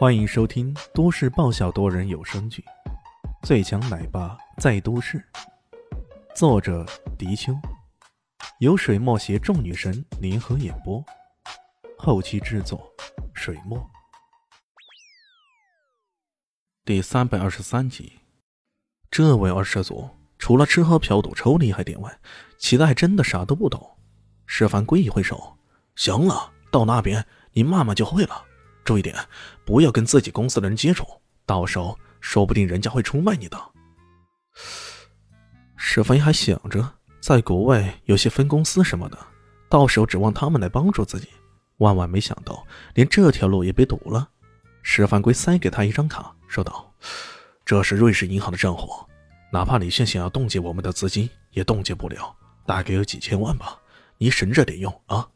欢迎收听都市爆笑多人有声剧《最强奶爸在都市》，作者：迪秋，由水墨携众女神联合演播，后期制作：水墨。第三百二十三集，这位二世祖除了吃喝嫖赌抽厉害点外，其他还真的啥都不懂。石凡归一挥手：“行了，到那边你慢慢就会了。”注意点，不要跟自己公司的人接触，到时候说不定人家会出卖你的。石凡还想着在国外有些分公司什么的，到时候指望他们来帮助自己，万万没想到连这条路也被堵了。石凡贵塞给他一张卡，说道：“这是瑞士银行的账户，哪怕李炫想要冻结我们的资金，也冻结不了，大概有几千万吧，你省着点用啊。”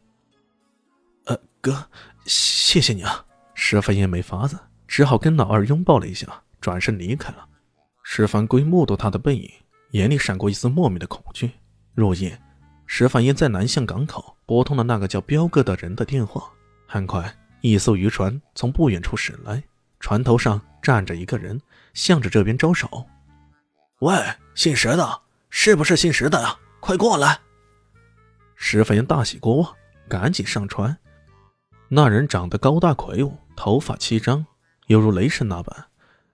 呃，哥，谢谢你啊。石凡也没法子，只好跟老二拥抱了一下，转身离开了。石凡归目睹他的背影，眼里闪过一丝莫名的恐惧。入夜，石凡烟在南向港口拨通了那个叫彪哥的人的电话。很快，一艘渔船从不远处驶来，船头上站着一个人，向着这边招手：“喂，姓石的，是不是姓石的呀？快过来！”石凡烟大喜过望，赶紧上船。那人长得高大魁梧。头发齐张，犹如雷神那般。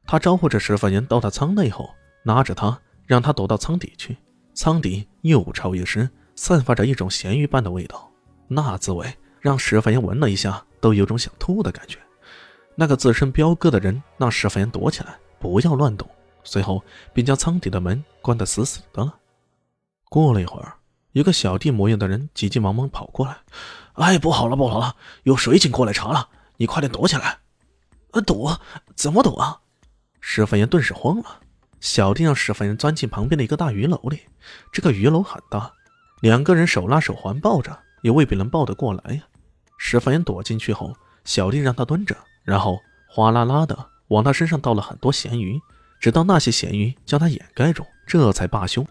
他招呼着石凡岩到他舱内后，拉着他让他躲到舱底去。舱底又潮又湿，散发着一种咸鱼般的味道。那滋味让石凡岩闻了一下，都有种想吐的感觉。那个自称彪哥的人让石凡言躲起来，不要乱动。随后便将舱底的门关得死死的了。过了一会儿，一个小弟模样的人急急忙忙跑过来：“哎，不好了，不好了，有水警过来查了！”你快点躲起来！呃，躲？怎么躲啊？石凡言顿时慌了。小弟让石凡言钻进旁边的一个大鱼篓里。这个鱼篓很大，两个人手拉手环抱着，也未必能抱得过来呀。石凡言躲进去后，小弟让他蹲着，然后哗啦啦的往他身上倒了很多咸鱼，直到那些咸鱼将他掩盖住，这才罢休。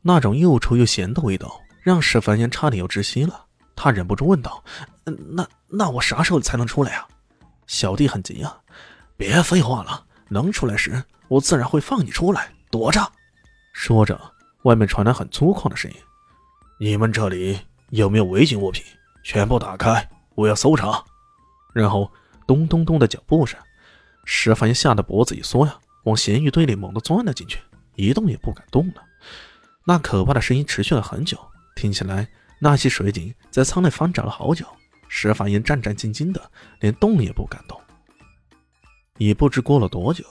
那种又臭又咸的味道让石凡言差点要窒息了。他忍不住问道：“那那我啥时候才能出来啊？”小弟很急啊！别废话了，能出来时我自然会放你出来，躲着。说着，外面传来很粗犷的声音：“你们这里有没有违禁物品？全部打开，我要搜查。”然后咚咚咚的脚步声，石凡吓得脖子一缩呀，往咸鱼堆里猛地钻了进去，一动也不敢动了。那可怕的声音持续了很久，听起来。那些水警在舱内翻找了好久，石凡言战战兢兢的，连动也不敢动。也不知过了多久，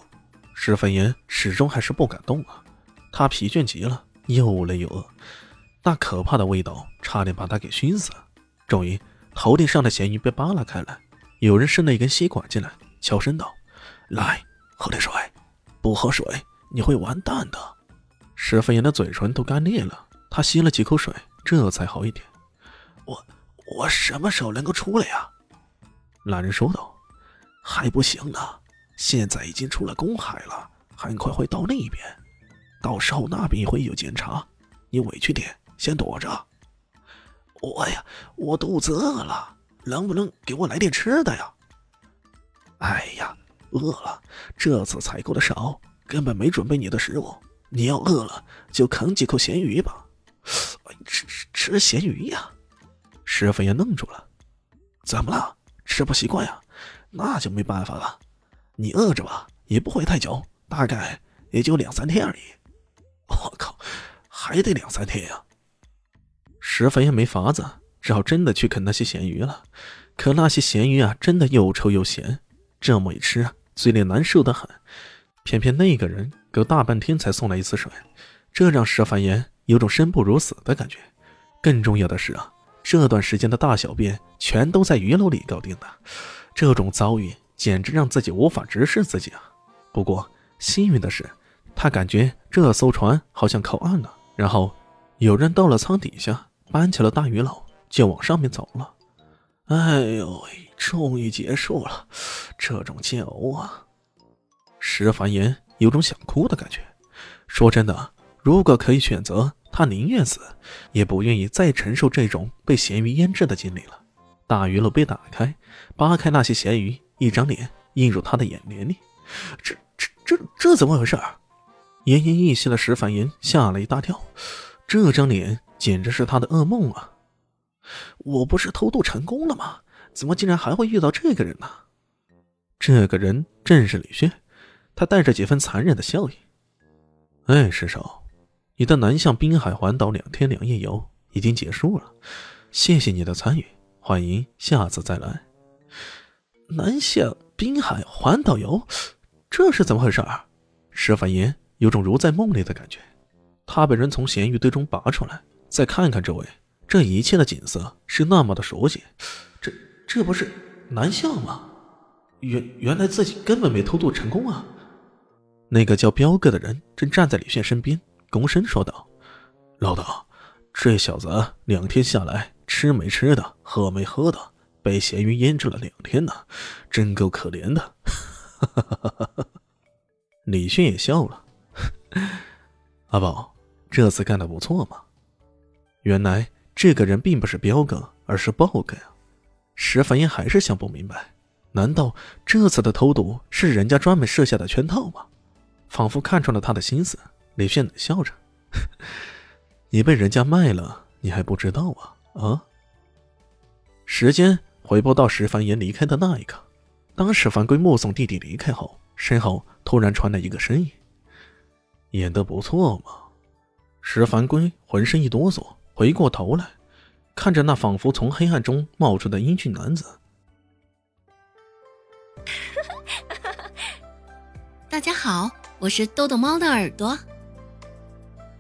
石凡言始终还是不敢动啊。他疲倦极了，又累又饿，那可怕的味道差点把他给熏死。终于，头顶上的咸鱼被扒拉开来，有人伸了一根吸管进来，悄声道：“来，喝点水，不喝水你会完蛋的。”石凡言的嘴唇都干裂了，他吸了几口水。这才好一点。我我什么时候能够出来呀？那人说道。还不行呢，现在已经出了公海了，很快会到那边，到时候那边也会有检查。你委屈点，先躲着。我呀，我肚子饿了，能不能给我来点吃的呀？哎呀，饿了，这次采购的少，根本没准备你的食物。你要饿了，就啃几口咸鱼吧。吃吃吃咸鱼呀！石飞也愣住了，怎么了？吃不习惯呀？那就没办法了。你饿着吧，也不会太久，大概也就两三天而已。我靠，还得两三天呀！石飞也没法子，只好真的去啃那些咸鱼了。可那些咸鱼啊，真的又臭又咸，这么一吃，嘴里难受的很。偏偏那个人隔大半天才送来一次水，这让石凡言。有种生不如死的感觉，更重要的是啊，这段时间的大小便全都在鱼篓里搞定的，这种遭遇简直让自己无法直视自己啊。不过幸运的是，他感觉这艘船好像靠岸了，然后有人到了舱底下，搬起了大鱼篓，就往上面走了。哎呦喂，终于结束了，这种煎熬啊！石凡言有种想哭的感觉。说真的，如果可以选择。他宁愿死，也不愿意再承受这种被咸鱼腌制的经历了。大鱼篓被打开，扒开那些咸鱼，一张脸映入他的眼帘里。这、这、这、这怎么回事？奄奄一息的石凡言吓了一大跳，这张脸简直是他的噩梦啊！我不是偷渡成功了吗？怎么竟然还会遇到这个人呢？这个人正是李轩，他带着几分残忍的笑意。哎，石首，你的南向滨海环岛两天两夜游已经结束了，谢谢你的参与，欢迎下次再来。南向滨海环岛游，这是怎么回事儿？石凡言有种如在梦里的感觉，他被人从咸鱼堆中拔出来，再看看周围，这一切的景色是那么的熟悉。这这不是南向吗？原原来自己根本没偷渡成功啊！那个叫彪哥的人正站在李炫身边，躬身说道：“老大，这小子两天下来吃没吃的，喝没喝的，被咸鱼腌制了两天呢，真够可怜的。” 李迅也笑了：“阿宝，这次干的不错嘛。原来这个人并不是彪哥，而是豹哥呀！”石凡英还是想不明白。难道这次的偷渡是人家专门设下的圈套吗？仿佛看穿了他的心思，李炫笑着：“你被人家卖了，你还不知道啊？”啊！时间回拨到石凡言离开的那一刻，当石凡归目送弟弟离开后，身后突然传来一个声音：“演得不错嘛！”石凡归浑身一哆嗦，回过头来，看着那仿佛从黑暗中冒出的英俊男子。大家好，我是豆豆猫的耳朵。